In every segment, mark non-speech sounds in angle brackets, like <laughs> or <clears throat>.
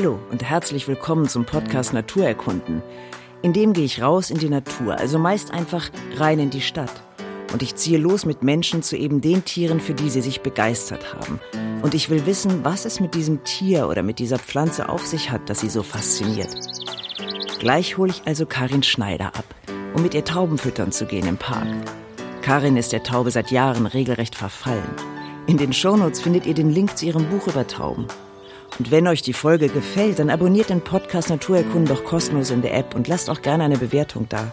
Hallo und herzlich willkommen zum Podcast Naturerkunden. In dem gehe ich raus in die Natur, also meist einfach rein in die Stadt. Und ich ziehe los mit Menschen zu eben den Tieren, für die sie sich begeistert haben. Und ich will wissen, was es mit diesem Tier oder mit dieser Pflanze auf sich hat, das sie so fasziniert. Gleich hole ich also Karin Schneider ab, um mit ihr Tauben füttern zu gehen im Park. Karin ist der Taube seit Jahren regelrecht verfallen. In den Shownotes findet ihr den Link zu ihrem Buch über Tauben. Und wenn euch die Folge gefällt, dann abonniert den Podcast Naturerkunden doch kostenlos in der App und lasst auch gerne eine Bewertung da.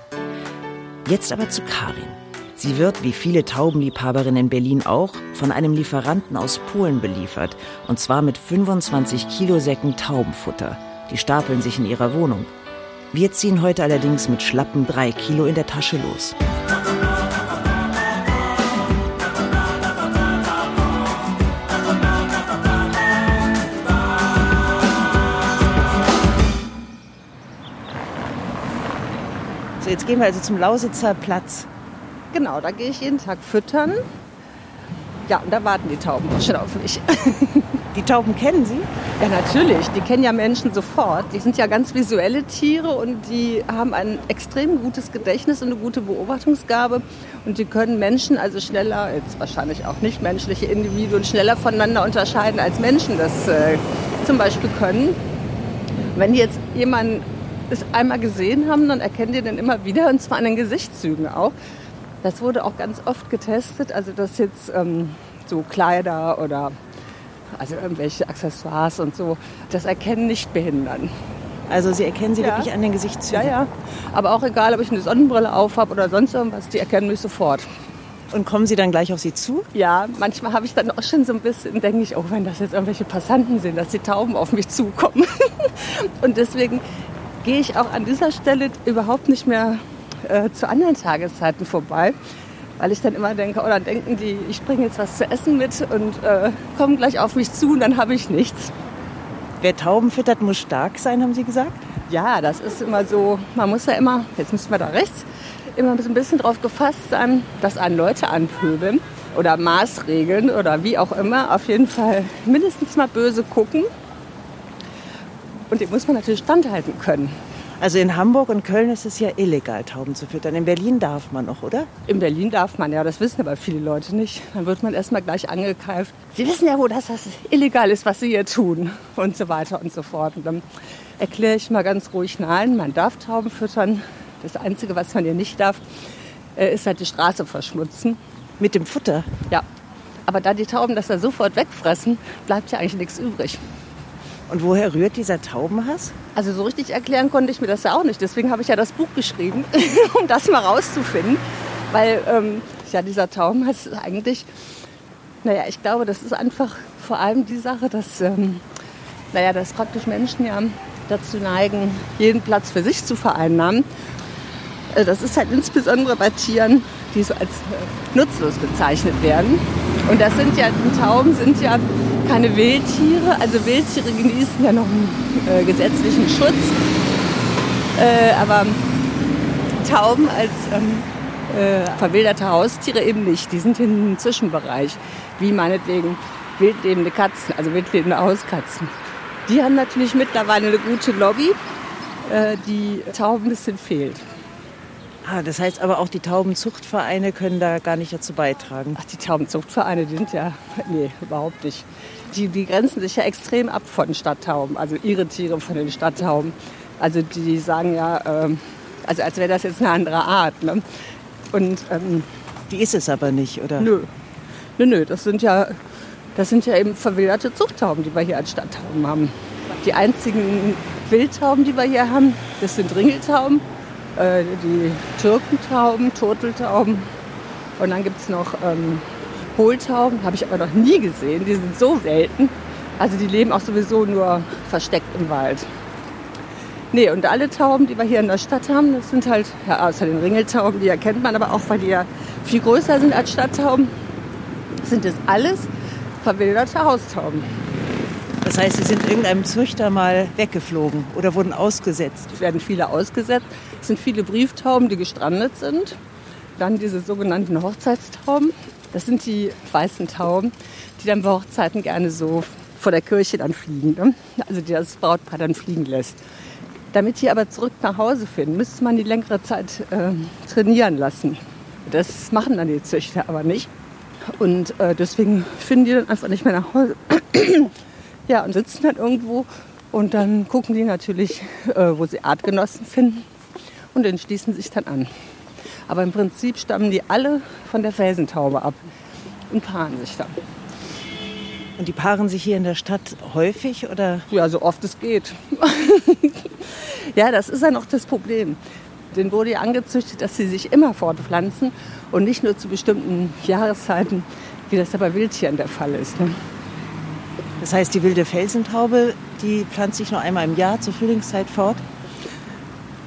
Jetzt aber zu Karin. Sie wird, wie viele Taubenliebhaberinnen in Berlin auch, von einem Lieferanten aus Polen beliefert. Und zwar mit 25 Kilosäcken Taubenfutter. Die stapeln sich in ihrer Wohnung. Wir ziehen heute allerdings mit schlappen drei Kilo in der Tasche los. So, jetzt gehen wir also zum Lausitzer Platz. Genau, da gehe ich jeden Tag füttern. Ja, und da warten die Tauben auch schon auf mich. <laughs> Die Tauben kennen Sie? Ja, natürlich. Die kennen ja Menschen sofort. Die sind ja ganz visuelle Tiere und die haben ein extrem gutes Gedächtnis und eine gute Beobachtungsgabe. Und die können Menschen also schneller, jetzt wahrscheinlich auch nicht menschliche Individuen, schneller voneinander unterscheiden, als Menschen das äh, zum Beispiel können. Wenn jetzt jemanden es einmal gesehen haben, dann erkennen die den immer wieder und zwar an den Gesichtszügen auch. Das wurde auch ganz oft getestet, also dass jetzt ähm, so Kleider oder also irgendwelche Accessoires und so, das Erkennen nicht behindern. Also Sie erkennen sie Ja. wirklich an den Gesichtszügen. Ja, ja. Aber auch egal, ob ich eine Sonnenbrille auf habe oder sonst irgendwas, die erkennen mich sofort. Und kommen Sie dann gleich auf Sie zu? Ja, manchmal habe ich dann auch schon so ein bisschen, denke ich, oh, wenn das jetzt irgendwelche Passanten sind, dass die Tauben auf mich zukommen. <laughs> Und deswegen gehe ich auch an dieser Stelle überhaupt nicht mehr äh, zu anderen Tageszeiten vorbei, weil ich dann immer denke, oh, dann denken die, ich bringe jetzt was zu essen mit und äh, kommen gleich auf mich zu und dann habe ich nichts. Wer Tauben füttert, muss stark sein, haben Sie gesagt? Ja, das ist immer so, man muss ja immer, jetzt müssen wir da rechts, immer so ein bisschen drauf gefasst sein, dass einen Leute anpöbeln oder Maßregeln oder wie auch immer. Auf jeden Fall mindestens mal böse gucken. Und dem muss man natürlich standhalten können. Also in Hamburg und Köln ist es ja illegal, Tauben zu füttern. In Berlin darf man noch, oder? In Berlin darf man ja, das wissen aber viele Leute nicht. Dann wird man erstmal gleich angekeift. Sie wissen ja wohl, dass das illegal ist, was Sie hier tun und so weiter und so fort. Und dann erkläre ich mal ganz ruhig, nein, man darf Tauben füttern. Das Einzige, was man hier nicht darf, äh, ist halt die Straße verschmutzen. Mit dem Futter. Ja, aber da die Tauben das ja sofort wegfressen, bleibt ja eigentlich nichts übrig. Und woher rührt dieser Taubenhass? Also so richtig erklären konnte ich mir das ja auch nicht. Deswegen habe ich ja das Buch geschrieben, <laughs> um das mal rauszufinden. Weil ähm, ja, dieser Taubenhass ist eigentlich, naja, ich glaube, das ist einfach vor allem die Sache, dass, ähm, naja, dass praktisch Menschen ja dazu neigen, jeden Platz für sich zu vereinnahmen. Äh, Das ist halt insbesondere bei Tieren, die so als äh, nutzlos bezeichnet werden. Und das sind ja, Tauben sind ja keine Wildtiere. Also Wildtiere genießen ja noch einen äh, gesetzlichen Schutz. Äh, aber Tauben als ähm, äh, verwilderte Haustiere eben nicht. Die sind in einem Zwischenbereich, wie meinetwegen wildlebende Katzen, also wildlebende Hauskatzen. Die haben natürlich mittlerweile eine gute Lobby, äh, die Tauben ein bisschen fehlt. Ah, das heißt aber auch die Taubenzuchtvereine können da gar nicht dazu beitragen. Ach, die Taubenzuchtvereine, die sind ja, nee, überhaupt nicht. Die, die grenzen sich ja extrem ab von Stadttauben, also ihre Tiere von den Stadttauben. Also die sagen ja, ähm, also als wäre das jetzt eine andere Art. Ne? Und ähm, Die ist es aber nicht, oder? nö, nö, nö, das sind ja, das sind ja eben verwilderte Zuchttauben, die wir hier als Stadttauben haben. Die einzigen Wildtauben, die wir hier haben, das sind Ringeltauben, äh, die Türkentauben, Turteltauben. Und dann gibt es noch ähm, Hohltauben, habe ich aber noch nie gesehen. Die sind so selten. Also die leben auch sowieso nur versteckt im Wald. Nee, und alle Tauben, die wir hier in der Stadt haben, das sind halt, ja, außer den Ringeltauben, die erkennt man aber auch, weil die ja viel größer sind als Stadttauben, sind das alles verwilderte Haustauben. Das heißt, sie sind irgendeinem Züchter mal weggeflogen oder wurden ausgesetzt. Es werden viele ausgesetzt. Es sind viele Brieftauben, die gestrandet sind. Dann diese sogenannten Hochzeitstauben. Das sind die weißen Tauben, die dann bei Hochzeiten gerne so vor der Kirche dann fliegen. Ne? Also die das Brautpaar dann fliegen lässt. Damit die aber zurück nach Hause finden, müsste man die längere Zeit äh, trainieren lassen. Das machen dann die Züchter aber nicht. Und äh, deswegen finden die dann einfach nicht mehr nach Hause. Ja, und sitzen dann irgendwo und dann gucken die natürlich, äh, wo sie Artgenossen finden und entschließen sich dann an. Aber im Prinzip stammen die alle von der Felsentaube ab und paaren sich dann. Und die paaren sich hier in der Stadt häufig oder? Ja, so oft es geht. <laughs> ja, das ist ja noch das Problem. Den wurde ja angezüchtet, dass sie sich immer fortpflanzen und nicht nur zu bestimmten Jahreszeiten, wie das ja bei Wildtieren der Fall ist. Ne? Das heißt, die wilde Felsentaube, die pflanzt sich nur einmal im Jahr zur Frühlingszeit fort?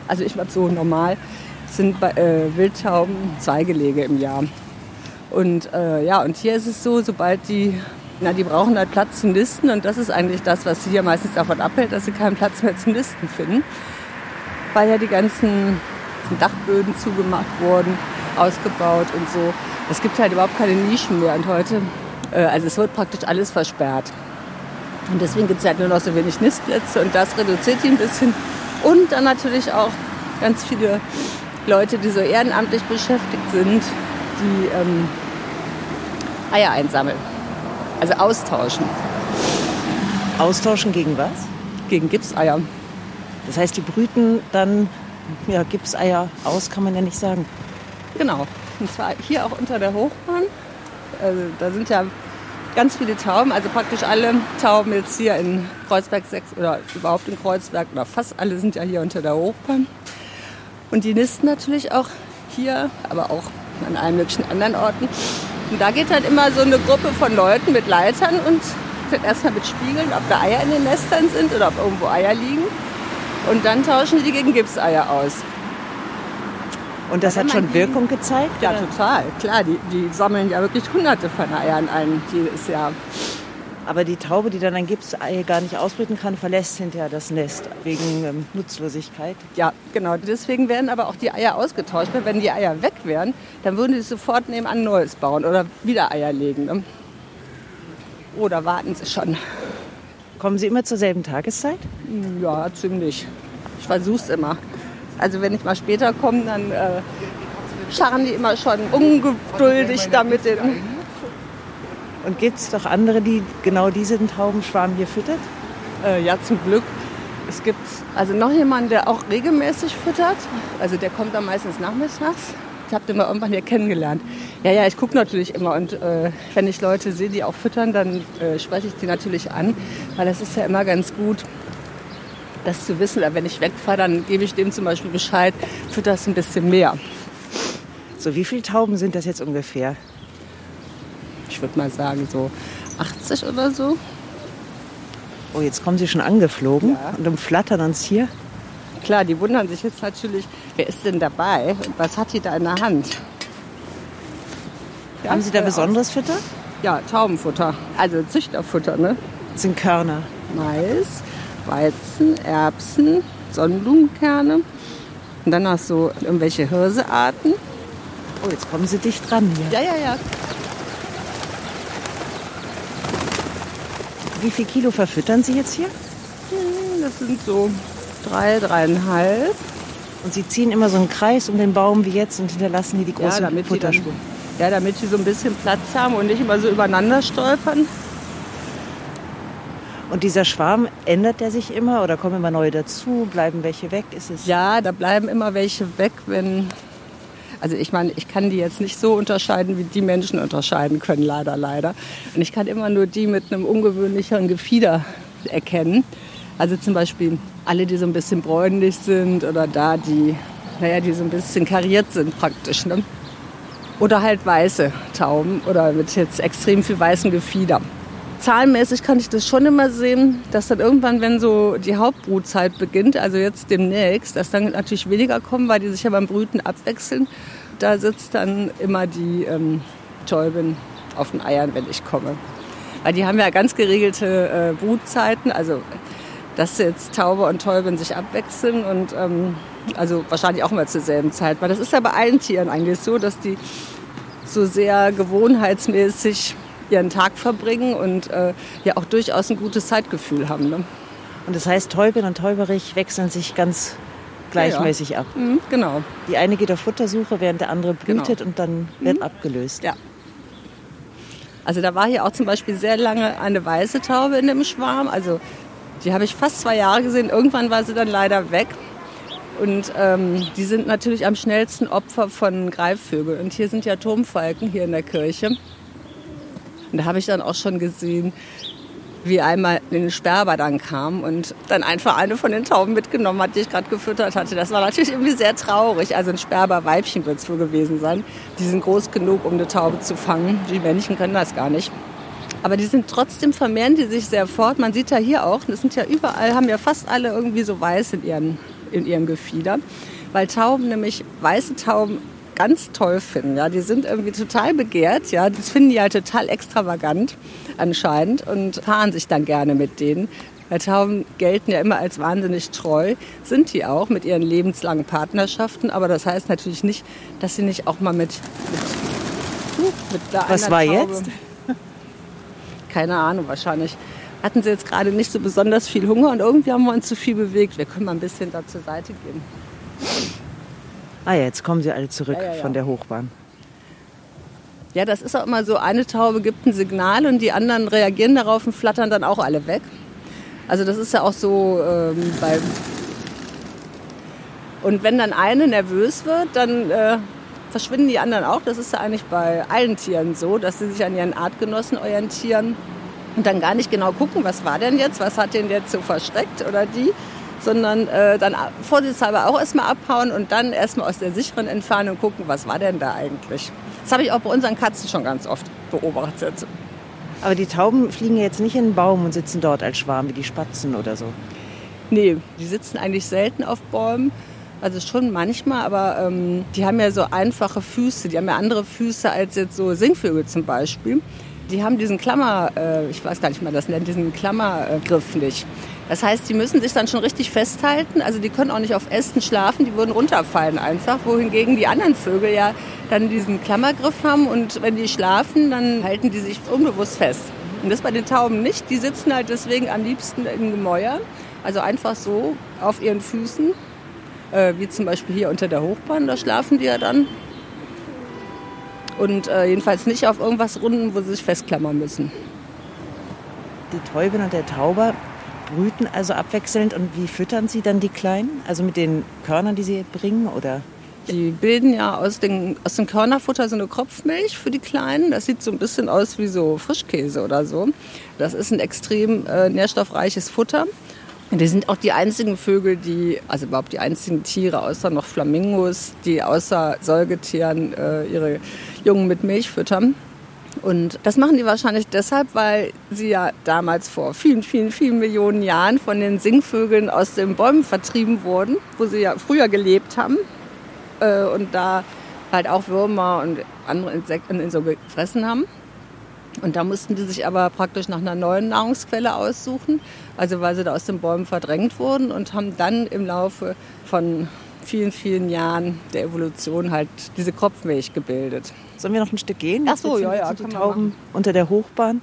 Also ich glaube so normal sind bei äh, Wildtauben zwei Gelege im Jahr. Und äh, ja, und hier ist es so, sobald die, na, die brauchen halt Platz zum Nisten und das ist eigentlich das, was sie hier meistens davon abhält, dass sie keinen Platz mehr zum Nisten finden, weil ja die ganzen Dachböden zugemacht wurden, ausgebaut und so. Es gibt halt überhaupt keine Nischen mehr und heute, äh, also es wird praktisch alles versperrt. Und deswegen gibt es halt nur noch so wenig Nistplätze und das reduziert die ein bisschen. Und dann natürlich auch ganz viele Leute, die so ehrenamtlich beschäftigt sind, die ähm, Eier einsammeln. Also austauschen. Austauschen gegen was? Gegen Gipseier. Das heißt, die brüten dann ja, Gipseier aus, kann man ja nicht sagen. Genau. Und zwar hier auch unter der Hochbahn. Also, da sind ja ganz viele Tauben, also praktisch alle Tauben jetzt hier in Kreuzberg 6 oder überhaupt in Kreuzberg oder fast alle sind ja hier unter der Hochbahn. Und die nisten natürlich auch hier, aber auch an allen möglichen anderen Orten. Und da geht halt immer so eine Gruppe von Leuten mit Leitern und dann erstmal mit Spiegeln, ob da Eier in den Nestern sind oder ob irgendwo Eier liegen. Und dann tauschen die gegen Gipseier aus. Und das hat schon Wirkung gezeigt? Ja, oder? total. Klar, die, die sammeln ja wirklich hunderte von Eiern ein jedes Jahr. Aber die Taube, die dann ein Gipsei gar nicht ausbrüten kann, verlässt hinterher das Nest wegen ähm, Nutzlosigkeit. Ja, genau. Deswegen werden aber auch die Eier ausgetauscht. Weil wenn die Eier weg wären, dann würden sie sofort nebenan Neues bauen oder wieder Eier legen. Ne? Oder warten sie schon. Kommen Sie immer zur selben Tageszeit? Ja, ziemlich. Ich versuche es immer. Also wenn ich mal später komme, dann äh, scharren die immer schon ungeduldig damit den. Und gibt es doch andere, die genau diesen Taubenschwarm hier füttert? Äh, ja, zum Glück. Es gibt also noch jemanden, der auch regelmäßig füttert. Also der kommt dann meistens nachmittags. Ich habe den mal irgendwann hier kennengelernt. Ja, ja, ich gucke natürlich immer und äh, wenn ich Leute sehe, die auch füttern, dann äh, spreche ich die natürlich an, weil das ist ja immer ganz gut, das zu wissen. wenn ich wegfahre, dann gebe ich dem zum Beispiel Bescheid, fütter das ein bisschen mehr. So, wie viele Tauben sind das jetzt ungefähr? Ich würde mal sagen, so 80 oder so. Oh, jetzt kommen sie schon angeflogen ja. und umflattern uns hier. Klar, die wundern sich jetzt natürlich, wer ist denn dabei und was hat die da in der Hand? Ja, Haben Sie da besonderes Futter? Ja, Taubenfutter, also Züchterfutter, ne? Das sind Körner. Mais, Weizen, Erbsen, Sonnenblumenkerne und dann noch so irgendwelche Hirsearten. Oh, jetzt kommen Sie dicht dran hier. Ja, ja, ja. Wie viel Kilo verfüttern Sie jetzt hier? Hm, das sind so drei, dreieinhalb. Und Sie ziehen immer so einen Kreis um den Baum wie jetzt und hinterlassen hier die große ja, Futterspur. Ja, damit sie so ein bisschen Platz haben und nicht immer so übereinander stolpern. Und dieser Schwarm, ändert der sich immer oder kommen immer neue dazu? Bleiben welche weg? Ist es ja, da bleiben immer welche weg, wenn. Also ich meine, ich kann die jetzt nicht so unterscheiden, wie die Menschen unterscheiden können, leider, leider. Und ich kann immer nur die mit einem ungewöhnlicheren Gefieder erkennen. Also zum Beispiel alle, die so ein bisschen bräunlich sind oder da, die, naja, die so ein bisschen kariert sind praktisch. Ne? Oder halt weiße Tauben oder mit jetzt extrem viel weißem Gefieder zahlenmäßig kann ich das schon immer sehen, dass dann irgendwann, wenn so die Hauptbrutzeit beginnt, also jetzt demnächst, dass dann natürlich weniger kommen, weil die sich ja beim Brüten abwechseln. Da sitzt dann immer die ähm, Täubin auf den Eiern, wenn ich komme. Weil die haben ja ganz geregelte äh, Brutzeiten, also dass jetzt Taube und Täubin sich abwechseln und ähm, also wahrscheinlich auch immer zur selben Zeit. Weil das ist ja bei allen Tieren eigentlich so, dass die so sehr gewohnheitsmäßig ihren Tag verbringen und äh, ja auch durchaus ein gutes Zeitgefühl haben. Ne? Und das heißt, Täubin und Täuberich wechseln sich ganz gleichmäßig ja, ja. ab. Mhm, genau. Die eine geht auf Futtersuche, während der andere brütet Genau. und dann wird abgelöst. Ja. Also da war hier auch zum Beispiel sehr lange eine weiße Taube in dem Schwarm. Also die habe ich fast zwei Jahre gesehen. Irgendwann war sie dann leider weg. Und ähm, die sind natürlich am schnellsten Opfer von Greifvögeln. Und hier sind ja Turmfalken hier in der Kirche. Und da habe ich dann auch schon gesehen, wie einmal ein Sperber dann kam und dann einfach eine von den Tauben mitgenommen hat, die ich gerade gefüttert hatte. Das war natürlich irgendwie sehr traurig. Also ein Sperberweibchen wird es wohl gewesen sein. Die sind groß genug, um eine Taube zu fangen. Die Männchen können das gar nicht. Aber die sind trotzdem vermehren die sich sehr fort. Man sieht ja hier auch, das sind ja überall, haben ja fast alle irgendwie so weiß in, ihren, in ihrem Gefieder. Weil Tauben nämlich, weiße Tauben ganz toll finden. Ja, die sind irgendwie total begehrt. Ja, das finden die halt total extravagant anscheinend und fahren sich dann gerne mit denen. Weil Tauben gelten ja immer als wahnsinnig treu, sind die auch mit ihren lebenslangen Partnerschaften. Aber das heißt natürlich nicht, dass sie nicht auch mal mit mit, mit Was war Taube- jetzt? <laughs> Keine Ahnung, wahrscheinlich hatten sie jetzt gerade nicht so besonders viel Hunger und irgendwie haben wir uns zu viel bewegt. Wir können mal ein bisschen da zur Seite gehen. Ah ja, jetzt kommen sie alle zurück Ja, ja, von der Hochbahn. Ja, das ist auch immer so, eine Taube gibt ein Signal und die anderen reagieren darauf und flattern dann auch alle weg. Also das ist ja auch so ähm, bei... Und wenn dann eine nervös wird, dann äh, verschwinden die anderen auch. Das ist ja eigentlich bei allen Tieren so, dass sie sich an ihren Artgenossen orientieren und dann gar nicht genau gucken, was war denn jetzt, was hat den jetzt so versteckt oder die, sondern äh, dann vorsichtshalber auch erstmal abhauen und dann erstmal aus der sicheren Entfernung gucken, was war denn da eigentlich. Das habe ich auch bei unseren Katzen schon ganz oft beobachtet. Aber die Tauben fliegen jetzt nicht in den Baum und sitzen dort als Schwarm wie die Spatzen oder so. Nee, die sitzen eigentlich selten auf Bäumen. Also schon manchmal, aber ähm, die haben ja so einfache Füße. Die haben ja andere Füße als jetzt so Singvögel zum Beispiel. Die haben diesen Klammer, äh, ich weiß gar nicht, wie man das nennt, diesen Klammergriff nicht. Das heißt, die müssen sich dann schon richtig festhalten. Also die können auch nicht auf Ästen schlafen, die würden runterfallen einfach. Wohingegen die anderen Vögel ja dann diesen Klammergriff haben und wenn die schlafen, dann halten die sich unbewusst fest. Und das bei den Tauben nicht. Die sitzen halt deswegen am liebsten in Gemäuer. Also einfach so auf ihren Füßen, äh, wie zum Beispiel hier unter der Hochbahn, da schlafen die ja dann. Und äh, jedenfalls nicht auf irgendwas Runden, wo sie sich festklammern müssen. Die Täubin und der Tauber brüten also abwechselnd. Und wie füttern sie dann die Kleinen? Also mit den Körnern, die sie bringen? Oder? Die bilden ja aus, den, aus dem Körnerfutter so eine Kropfmilch für die Kleinen. Das sieht so ein bisschen aus wie so Frischkäse oder so. Das ist ein extrem äh, nährstoffreiches Futter. Und die sind auch die einzigen Vögel, die, also überhaupt die einzigen Tiere, außer noch Flamingos, die außer Säugetieren äh, ihre Jungen mit Milch füttern. Und das machen die wahrscheinlich deshalb, weil sie ja damals vor vielen, vielen, vielen Millionen Jahren von den Singvögeln aus den Bäumen vertrieben wurden, wo sie ja früher gelebt haben äh, und da halt auch Würmer und andere Insekten so gefressen haben. Und da mussten die sich aber praktisch nach einer neuen Nahrungsquelle aussuchen, also weil sie da aus den Bäumen verdrängt wurden und haben dann im Laufe von vielen, vielen Jahren der Evolution halt diese Kropfmilch gebildet. Sollen wir noch ein Stück gehen? Ach so, ja, ja, die Tauben unter der Hochbahn.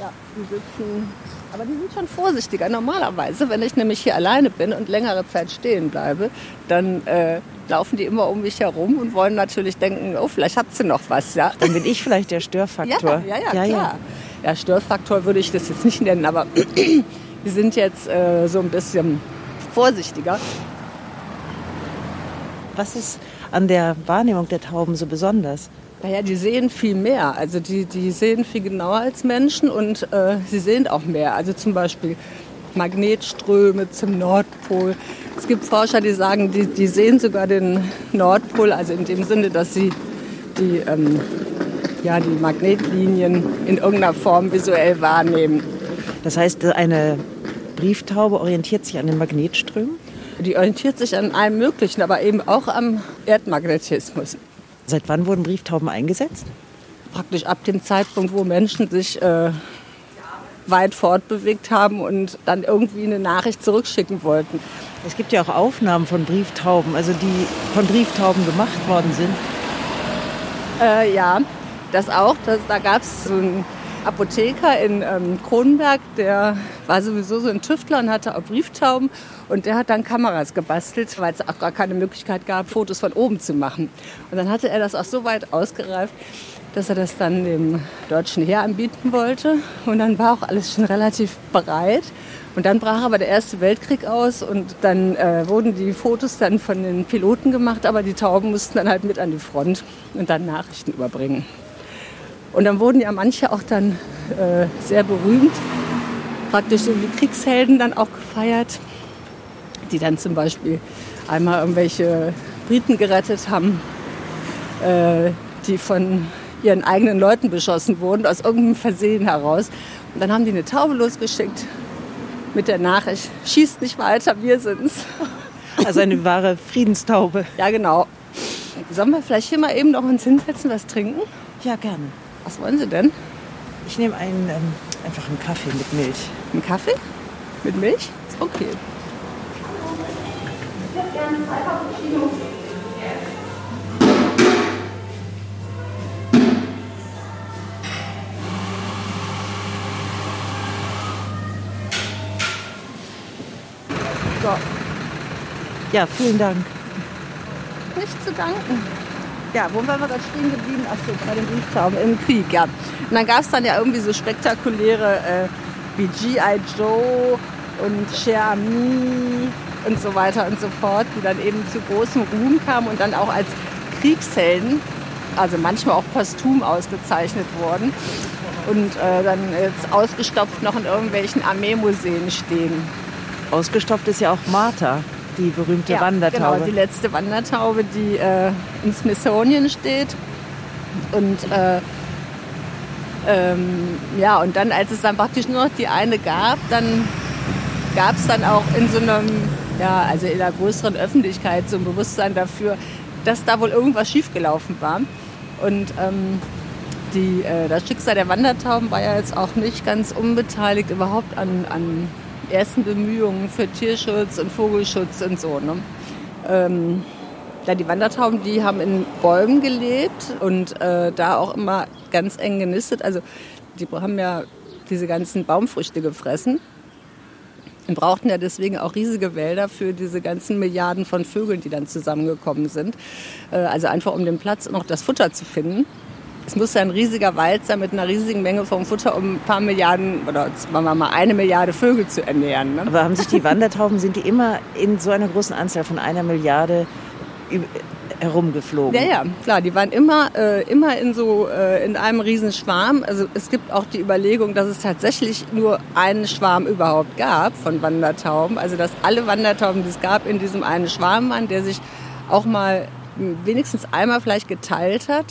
Ja, die sitzen. Aber die sind schon vorsichtiger. Normalerweise, wenn ich nämlich hier alleine bin und längere Zeit stehen bleibe, dann äh, laufen die immer um mich herum und wollen natürlich denken, oh, vielleicht hat sie noch was, ja. Dann bin ich vielleicht der Störfaktor. Ja, ja, ja, klar. Ja, Störfaktor würde ich das jetzt nicht nennen, aber <clears throat> wir sind jetzt äh, so ein bisschen vorsichtiger. Was ist an der Wahrnehmung der Tauben so besonders? Naja, die sehen viel mehr. Also die, die sehen viel genauer als Menschen und äh, sie sehen auch mehr. Also zum Beispiel Magnetströme zum Nordpol. Es gibt Forscher, die sagen, die, die sehen sogar den Nordpol, also in dem Sinne, dass sie die, ähm, ja, die Magnetlinien in irgendeiner Form visuell wahrnehmen. Das heißt, eine Brieftaube orientiert sich an den Magnetströmen. Die orientiert sich an allem Möglichen, aber eben auch am Erdmagnetismus. Seit wann wurden Brieftauben eingesetzt? Praktisch ab dem Zeitpunkt, wo Menschen sich äh, weit fortbewegt haben und dann irgendwie eine Nachricht zurückschicken wollten. Es gibt ja auch Aufnahmen von Brieftauben, also die von Brieftauben gemacht worden sind. Äh, ja, das auch. Das, da gab es so einen Apotheker in ähm, Kronenberg, der war sowieso so ein Tüftler und hatte auch Brieftauben. Und der hat dann Kameras gebastelt, weil es auch gar keine Möglichkeit gab, Fotos von oben zu machen. Und dann hatte er das auch so weit ausgereift, dass er das dann dem deutschen Heer anbieten wollte. Und dann war auch alles schon relativ bereit. Und dann brach aber der Erste Weltkrieg aus und dann äh, wurden die Fotos dann von den Piloten gemacht, aber die Tauben mussten dann halt mit an die Front und dann Nachrichten überbringen. Und dann wurden ja manche auch dann äh, sehr berühmt, praktisch so wie Kriegshelden dann auch gefeiert, die dann zum Beispiel einmal irgendwelche Briten gerettet haben, äh, die von ihren eigenen Leuten beschossen wurden, aus irgendeinem Versehen heraus. Und dann haben die eine Taube losgeschickt mit der Nachricht, schießt nicht weiter, wir sind's. <laughs> Also eine wahre Friedenstaube. Ja, genau. Sollen wir vielleicht hier mal eben noch uns hinsetzen, was trinken? Ja, gerne. Was wollen Sie denn? Ich nehme einen, ähm, einfach einen Kaffee mit Milch. Einen Kaffee? Mit Milch? Ist okay. Ich hätte gerne zwei Cappuccinos. So. Ja, vielen Dank. Nicht zu danken. Ja, wo waren wir gerade stehen geblieben? Ach so, bei den Brieftauben im Krieg, ja. Und dann gab es dann ja irgendwie so spektakuläre äh, wie G.I. Joe und Cher Ami und so weiter und so fort, die dann eben zu großem Ruhm kamen und dann auch als Kriegshelden, also manchmal auch posthum ausgezeichnet wurden und äh, dann jetzt ausgestopft noch in irgendwelchen Armeemuseen stehen. Ausgestopft ist ja auch Martha, die berühmte ja, Wandertaube. Genau, die letzte Wandertaube, die äh, in Smithsonian steht. Und äh, ähm, ja, und dann, als es dann praktisch nur noch die eine gab, dann gab es dann auch in so einem, ja, also in der größeren Öffentlichkeit so ein Bewusstsein dafür, dass da wohl irgendwas schiefgelaufen war. Und ähm, die, äh, das Schicksal der Wandertauben war ja jetzt auch nicht ganz unbeteiligt überhaupt an, an ersten Bemühungen für Tierschutz und Vogelschutz und so. Ne? Ähm, ja, die Wandertauben, die haben in Bäumen gelebt und äh, da auch immer ganz eng genistet. Also die haben ja diese ganzen Baumfrüchte gefressen und brauchten ja deswegen auch riesige Wälder für diese ganzen Milliarden von Vögeln, die dann zusammengekommen sind. Äh, also einfach um den Platz und auch das Futter zu finden. Es muss ja ein riesiger Wald sein mit einer riesigen Menge vom Futter, um ein paar Milliarden oder sagen wir mal eine Milliarde Vögel zu ernähren. Ne? Aber haben sich die Wandertauben, sind die immer in so einer großen Anzahl von einer Milliarde herumgeflogen? Ja, ja, klar. Die waren immer, äh, immer in so äh, in einem riesen Schwarm. Also es gibt auch die Überlegung, dass es tatsächlich nur einen Schwarm überhaupt gab von Wandertauben. Also dass alle Wandertauben, die es gab, in diesem einen Schwarm waren, der sich auch mal wenigstens einmal vielleicht geteilt hat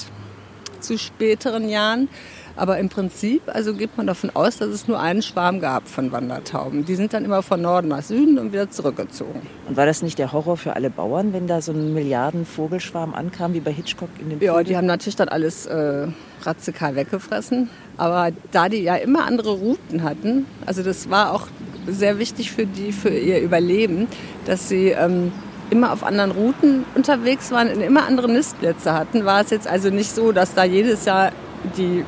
zu späteren Jahren. Aber im Prinzip, also geht man davon aus, dass es nur einen Schwarm gab von Wandertauben. Die sind dann immer von Norden nach Süden und wieder zurückgezogen. Und war das nicht der Horror für alle Bauern, wenn da so ein Milliarden Vogelschwarm ankam, wie bei Hitchcock in dem Ja, Film? die haben natürlich dann alles äh, radikal weggefressen. Aber da die ja immer andere Routen hatten, also das war auch sehr wichtig für die, für ihr Überleben, dass sie ähm, immer auf anderen Routen unterwegs waren, und immer andere Nistplätze hatten, war es jetzt also nicht so, dass da jedes Jahr die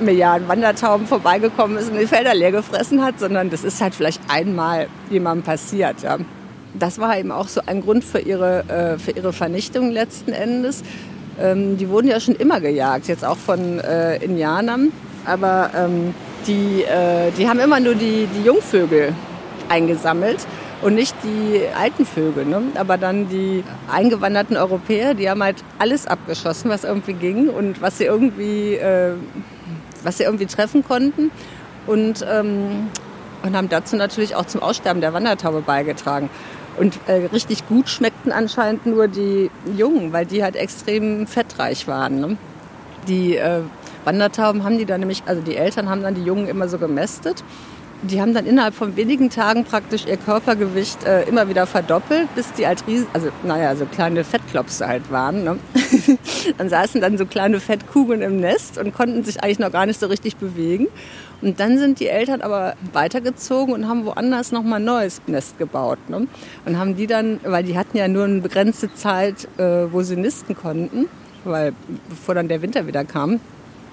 Milliarden Wandertauben vorbeigekommen ist und die Felder leer gefressen hat, sondern das ist halt vielleicht einmal jemandem passiert. Ja. Das war eben auch so ein Grund für ihre, äh, für ihre Vernichtung letzten Endes. Ähm, die wurden ja schon immer gejagt, jetzt auch von äh, Indianern, aber ähm, die, äh, die haben immer nur die, die Jungvögel eingesammelt und nicht die alten Vögel. Ne? Aber dann die eingewanderten Europäer, die haben halt alles abgeschossen, was irgendwie ging und was sie irgendwie, äh, was sie irgendwie treffen konnten. Und, ähm, und haben dazu natürlich auch zum Aussterben der Wandertaube beigetragen. Und äh, richtig gut schmeckten anscheinend nur die Jungen, weil die halt extrem fettreich waren. Ne? Die äh, Wandertauben haben die dann nämlich, also die Eltern haben dann die Jungen immer so gemästet die haben dann innerhalb von wenigen Tagen praktisch ihr Körpergewicht äh, immer wieder verdoppelt, bis die halt riesen, also naja, so kleine Fettklopse halt waren. Ne? <laughs> dann saßen dann so kleine Fettkugeln im Nest und konnten sich eigentlich noch gar nicht so richtig bewegen. Und dann sind die Eltern aber weitergezogen und haben woanders nochmal ein neues Nest gebaut. Ne? Und haben die dann, weil die hatten ja nur eine begrenzte Zeit, äh, wo sie nisten konnten, weil bevor dann der Winter wieder kam,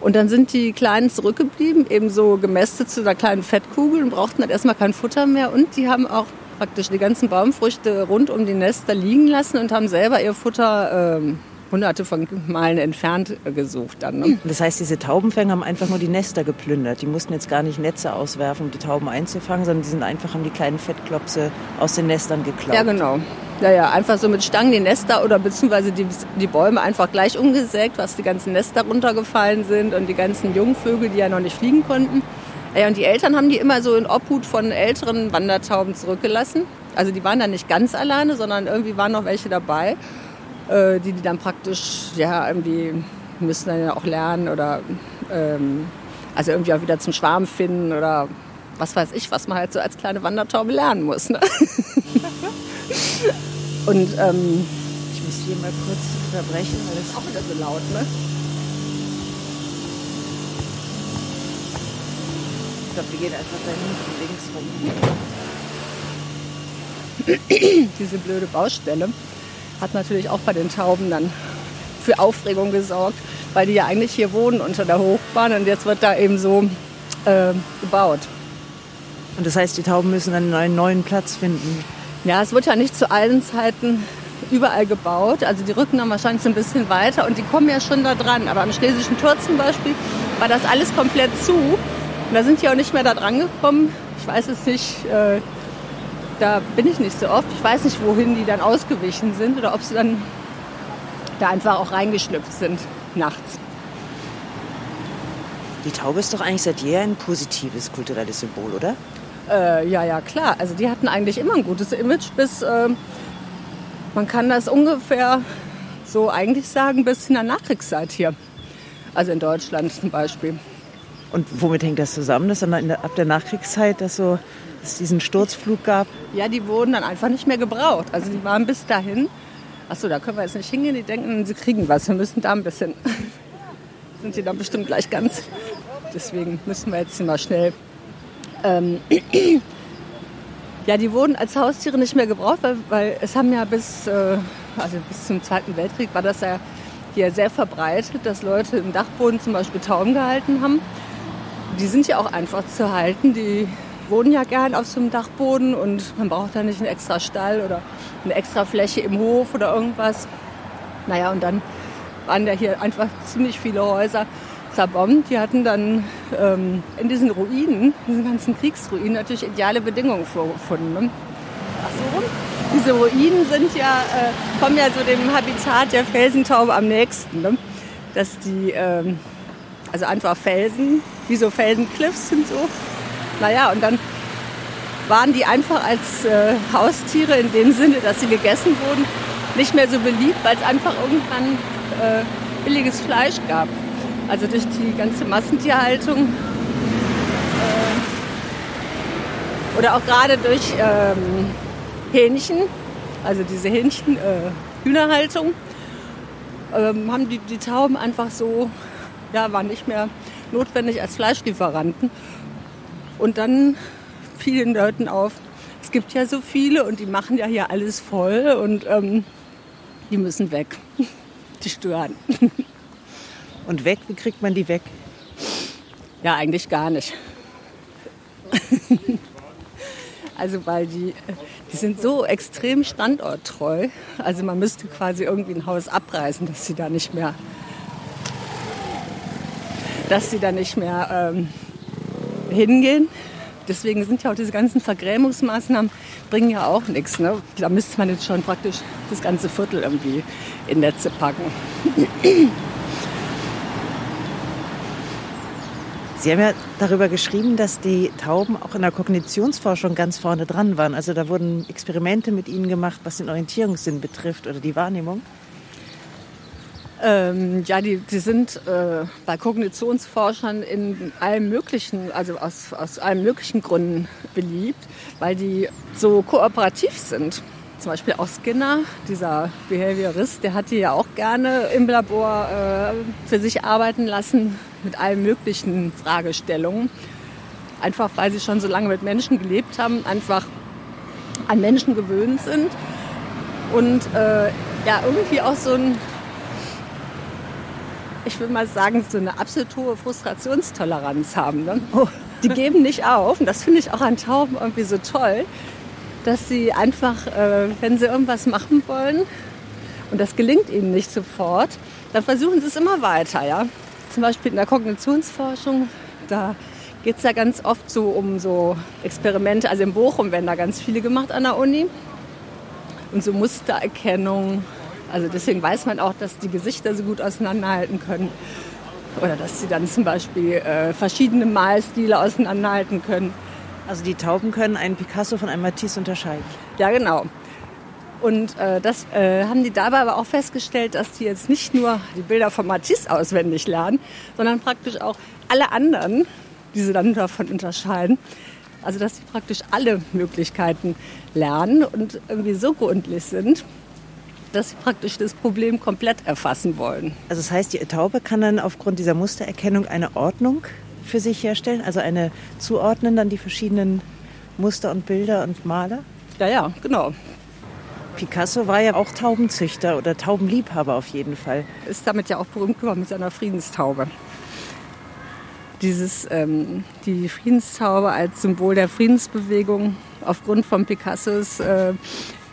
Und dann sind die Kleinen zurückgeblieben, eben so gemästet zu einer kleinen Fettkugel und brauchten dann erstmal kein Futter mehr. Und die haben auch praktisch die ganzen Baumfrüchte rund um die Nester liegen lassen und haben selber ihr Futter ähm, hunderte von Meilen entfernt gesucht dann. Ne? Das heißt, diese Taubenfänger haben einfach nur die Nester geplündert. Die mussten jetzt gar nicht Netze auswerfen, um die Tauben einzufangen, sondern die sind einfach, haben die kleinen Fettklopse aus den Nestern geklaut. Ja, genau. Ja, ja, einfach so mit Stangen die Nester oder beziehungsweise die, die Bäume einfach gleich umgesägt, was die ganzen Nester runtergefallen sind und die ganzen Jungvögel, die ja noch nicht fliegen konnten. Ja, und die Eltern haben die immer so in Obhut von älteren Wandertauben zurückgelassen. Also die waren dann nicht ganz alleine, sondern irgendwie waren noch welche dabei. Äh, die die dann praktisch, ja, irgendwie müssen dann ja auch lernen oder ähm, also irgendwie auch wieder zum Schwarm finden oder was weiß ich, was man halt so als kleine Wandertaube lernen muss. Ne? <laughs> Und ähm, ich muss hier mal kurz unterbrechen, weil das ist auch wieder so laut, ne? Ich glaube, wir gehen einfach da hinten links rum. Diese blöde Baustelle hat natürlich auch bei den Tauben dann für Aufregung gesorgt, weil die ja eigentlich hier wohnen unter der Hochbahn und jetzt wird da eben so äh, gebaut. Und das heißt, die Tauben müssen dann einen neuen Platz finden? Ja, es wird ja nicht zu allen Zeiten überall gebaut. Also die rücken dann wahrscheinlich so ein bisschen weiter und die kommen ja schon da dran. Aber am Schlesischen Tor zum Beispiel war das alles komplett zu. Und da sind die auch nicht mehr da dran gekommen. Ich weiß es nicht, äh, da bin ich nicht so oft. Ich weiß nicht, wohin die dann ausgewichen sind oder ob sie dann da einfach auch reingeschlüpft sind nachts. Die Taube ist doch eigentlich seit jeher ein positives kulturelles Symbol, oder? Äh, ja, ja, klar. Also die hatten eigentlich immer ein gutes Image bis, äh, man kann das ungefähr so eigentlich sagen, bis in der Nachkriegszeit hier. Also in Deutschland zum Beispiel. Und womit hängt das zusammen, dass dann ab der Nachkriegszeit das so es diesen Sturzflug gab? Ja, die wurden dann einfach nicht mehr gebraucht. Also die waren bis dahin. Achso, da können wir jetzt nicht hingehen. Die denken, sie kriegen was. Wir müssen da ein bisschen. <laughs> Sind die dann bestimmt gleich ganz. Deswegen müssen wir jetzt mal schnell. Ähm, <clears throat> ja, die wurden als Haustiere nicht mehr gebraucht, weil, weil es haben ja bis, äh, also bis zum Zweiten Weltkrieg war das ja hier sehr verbreitet, dass Leute im Dachboden zum Beispiel Tauben gehalten haben. Die sind ja auch einfach zu halten. Die wohnen ja gern auf so einem Dachboden und man braucht da nicht einen extra Stall oder eine extra Fläche im Hof oder irgendwas. Naja, und dann waren da hier einfach ziemlich viele Häuser zerbombt. Die hatten dann ähm, in diesen Ruinen, diesen ganzen Kriegsruinen, natürlich ideale Bedingungen vorgefunden. Ne? Ach so, diese Ruinen sind ja, äh, kommen ja so dem Habitat der Felsentaube am nächsten. Ne? Dass die, ähm, also einfach Felsen, wie so Felsencliffs sind so, naja, und dann waren die einfach als äh, Haustiere in dem Sinne, dass sie gegessen wurden, nicht mehr so beliebt, weil es einfach irgendwann äh, billiges Fleisch gab. Also durch die ganze Massentierhaltung äh, oder auch gerade durch ähm, Hähnchen, also diese Hähnchen, äh, Hühnerhaltung, ähm, haben die, die Tauben einfach so, ja, waren nicht mehr notwendig als Fleischlieferanten. Und dann fiel den Leuten auf, es gibt ja so viele und die machen ja hier alles voll und ähm, die müssen weg. <laughs> Die stören. <laughs> Und weg, wie kriegt man die weg? Ja, eigentlich gar nicht. <laughs> Also weil die, die sind so extrem standorttreu. Also man müsste quasi irgendwie ein Haus abreißen, dass sie da nicht mehr, dass sie da nicht mehr ähm, hingehen. Deswegen sind ja auch diese ganzen Vergrämungsmaßnahmen, bringen ja auch nichts. Ne? Da müsste man jetzt schon praktisch das ganze Viertel irgendwie in Netze packen. Sie haben ja darüber geschrieben, dass die Tauben auch in der Kognitionsforschung ganz vorne dran waren. Also da wurden Experimente mit ihnen gemacht, was den Orientierungssinn betrifft oder die Wahrnehmung. Ähm, ja, die, die sind äh, bei Kognitionsforschern in allen möglichen, also aus, aus allen möglichen Gründen beliebt, weil die so kooperativ sind. Zum Beispiel auch Skinner, dieser Behaviorist, der hat die ja auch gerne im Labor äh, für sich arbeiten lassen mit allen möglichen Fragestellungen. Einfach weil sie schon so lange mit Menschen gelebt haben, einfach an Menschen gewöhnt sind und äh, ja irgendwie auch so ein ich will mal sagen, so eine absolut hohe Frustrationstoleranz haben. Ne? Oh. Die geben nicht auf. Und das finde ich auch an Tauben irgendwie so toll, dass sie einfach, äh, wenn sie irgendwas machen wollen und das gelingt ihnen nicht sofort, dann versuchen sie es immer weiter. Ja? Zum Beispiel in der Kognitionsforschung, da geht es ja ganz oft so um so Experimente. Also in Bochum werden da ganz viele gemacht an der Uni. Und so Mustererkennung. Also deswegen weiß man auch, dass die Gesichter so gut auseinanderhalten können. Oder dass sie dann zum Beispiel äh, verschiedene Malstile auseinanderhalten können. Also die Tauben können einen Picasso von einem Matisse unterscheiden. Ja, genau. Und äh, das äh, haben die dabei aber auch festgestellt, dass die jetzt nicht nur die Bilder von Matisse auswendig lernen, sondern praktisch auch alle anderen, die sie dann davon unterscheiden. Also dass sie praktisch alle Möglichkeiten lernen und irgendwie so gründlich sind, dass sie praktisch das Problem komplett erfassen wollen. Also das heißt, die Taube kann dann aufgrund dieser Mustererkennung eine Ordnung für sich herstellen, also eine zuordnen dann die verschiedenen Muster und Bilder und Maler? Ja, ja, genau. Picasso war ja auch Taubenzüchter oder Taubenliebhaber auf jeden Fall. Ist damit ja auch berühmt geworden mit seiner Friedenstaube. Dieses, ähm, die Friedenstaube als Symbol der Friedensbewegung aufgrund von Picassos äh,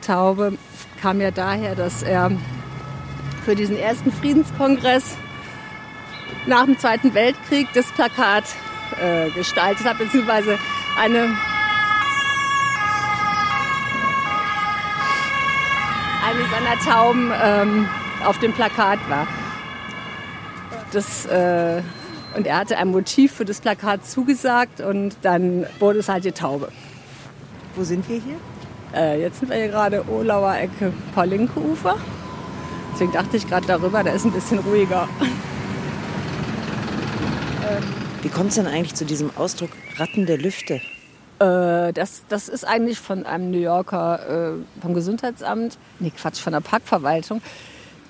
Taube kam ja daher, dass er für diesen ersten Friedenskongress nach dem Zweiten Weltkrieg das Plakat äh, gestaltet hat, beziehungsweise eine, eine seiner Tauben ähm, auf dem Plakat war. Das, äh, und er hatte ein Motiv für das Plakat zugesagt und dann wurde es halt die Taube. Wo sind wir hier? Äh, jetzt sind wir hier gerade Olauer Ecke Paulinke-Ufer. Deswegen dachte ich gerade darüber, da ist ein bisschen ruhiger. Wie kommt es denn eigentlich zu diesem Ausdruck Ratten der Lüfte? Äh, das, das ist eigentlich von einem New Yorker, äh, vom Gesundheitsamt, nee Quatsch, von der Parkverwaltung.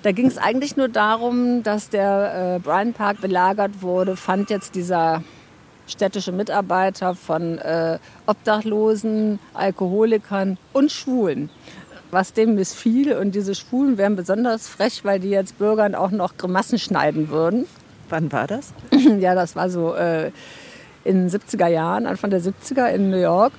Da ging es eigentlich nur darum, dass der äh, Bryant Park belagert wurde, fand jetzt dieser städtische Mitarbeiter von äh, Obdachlosen, Alkoholikern und Schwulen. Was dem missfiel und diese Schwulen wären besonders frech, weil die jetzt Bürgern auch noch Grimassen schneiden würden. Wann war das? <laughs> ja, das war so äh, in den 70er Jahren, Anfang der 70er in New York.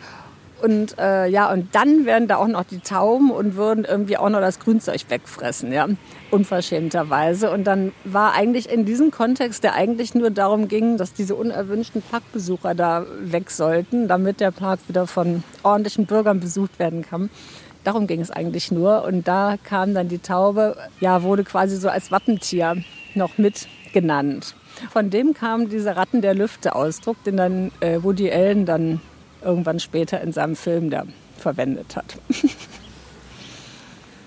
Und äh, ja, und dann werden da auch noch die Tauben und würden irgendwie auch noch das Grünzeug wegfressen, ja, unverschämterweise. Und dann war eigentlich in diesem Kontext, der eigentlich nur darum ging, dass diese unerwünschten Parkbesucher da weg sollten, damit der Park wieder von ordentlichen Bürgern besucht werden kann. Darum ging es eigentlich nur. Und da kam dann die Taube, ja, wurde quasi so als Wappentier noch mit genannt. Von dem kam dieser Ratten der Lüfte Ausdruck, den dann äh, Woody Allen dann irgendwann später in seinem Film da verwendet hat. <laughs>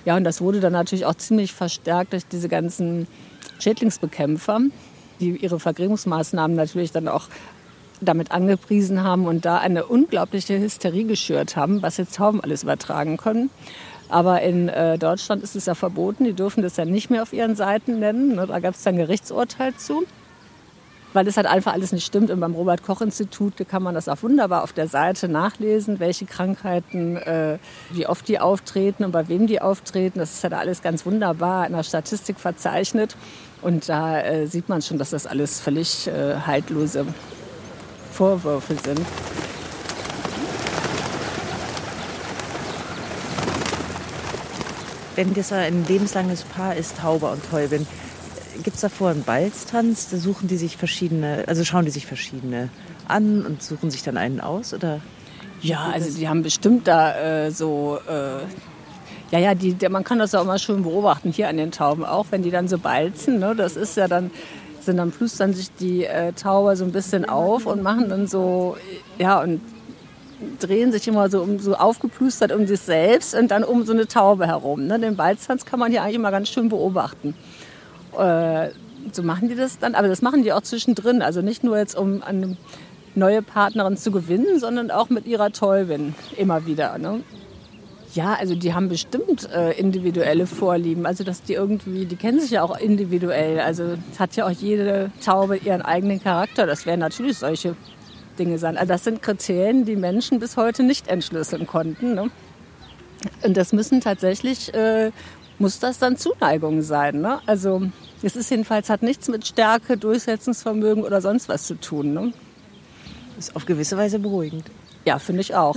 ja, und das wurde dann natürlich auch ziemlich verstärkt durch diese ganzen Schädlingsbekämpfer, die ihre Vergrämungsmaßnahmen natürlich dann auch damit angepriesen haben und da eine unglaubliche Hysterie geschürt haben, was jetzt Tauben alles übertragen können. Aber in äh, Deutschland ist es ja verboten. Die dürfen das ja nicht mehr auf ihren Seiten nennen. Ne? Da gab es dann Gerichtsurteil zu. Weil das halt einfach alles nicht stimmt. Und beim Robert-Koch-Institut kann man das auch wunderbar auf der Seite nachlesen, welche Krankheiten, äh, wie oft die auftreten und bei wem die auftreten. Das ist da alles ganz wunderbar in der Statistik verzeichnet. Und da äh, sieht man schon, dass das alles völlig äh, haltlose Vorwürfe sind. wenn das ein lebenslanges Paar ist, Taube und Täubin, gibt es davor einen Balztanz? Da suchen die sich verschiedene, also schauen die sich verschiedene an und suchen sich dann einen aus, oder? Ja, also die haben bestimmt da äh, so, äh, ja, ja, die, der, man kann das ja auch mal schön beobachten, hier an den Tauben auch, wenn die dann so balzen, ne, das ist ja dann, sind dann plustern sich die äh, Tauber so ein bisschen auf und machen dann so, ja, und drehen sich immer so, um, so aufgeplustert um sich selbst und dann um so eine Taube herum. Ne? Den Balztanz kann man hier eigentlich immer ganz schön beobachten. Äh, so machen die das dann, aber das machen die auch zwischendrin. Also nicht nur jetzt, um eine neue Partnerin zu gewinnen, sondern auch mit ihrer Täubin immer wieder. Ne? Ja, also die haben bestimmt äh, individuelle Vorlieben. Also dass die irgendwie, die kennen sich ja auch individuell. Also hat ja auch jede Taube ihren eigenen Charakter. Das wären natürlich solche Dinge sein. Also das sind Kriterien, die Menschen bis heute nicht entschlüsseln konnten. Ne? Und das müssen tatsächlich, äh, muss das dann Zuneigung sein. Ne? Also Es ist jedenfalls, hat nichts mit Stärke, Durchsetzungsvermögen oder sonst was zu tun. Ne? Ist auf gewisse Weise beruhigend. Ja, finde ich auch.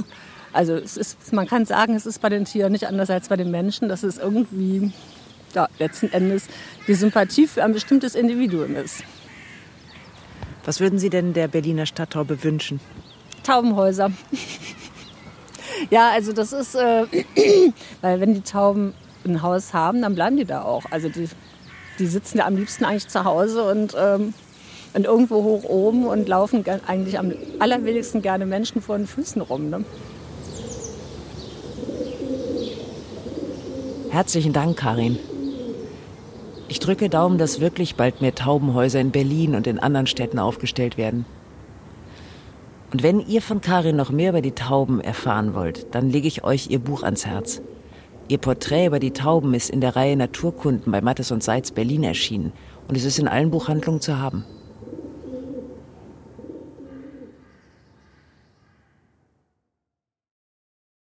Also es ist, man kann sagen, es ist bei den Tieren nicht anders als bei den Menschen, dass es irgendwie ja, letzten Endes die Sympathie für ein bestimmtes Individuum ist. Was würden Sie denn der Berliner Stadttaube wünschen? Taubenhäuser. <laughs> ja, also das ist, äh, <clears throat> weil wenn die Tauben ein Haus haben, dann bleiben die da auch. Also die, die sitzen ja am liebsten eigentlich zu Hause und, ähm, und irgendwo hoch oben und laufen eigentlich am allerwenigsten gerne Menschen vor den Füßen rum. Ne? Herzlichen Dank, Karin. Ich drücke Daumen, dass wirklich bald mehr Taubenhäuser in Berlin und in anderen Städten aufgestellt werden. Und wenn ihr von Karin noch mehr über die Tauben erfahren wollt, dann lege ich euch ihr Buch ans Herz. Ihr Porträt über die Tauben ist in der Reihe Naturkunden bei Mattes und Seitz Berlin erschienen und es ist in allen Buchhandlungen zu haben.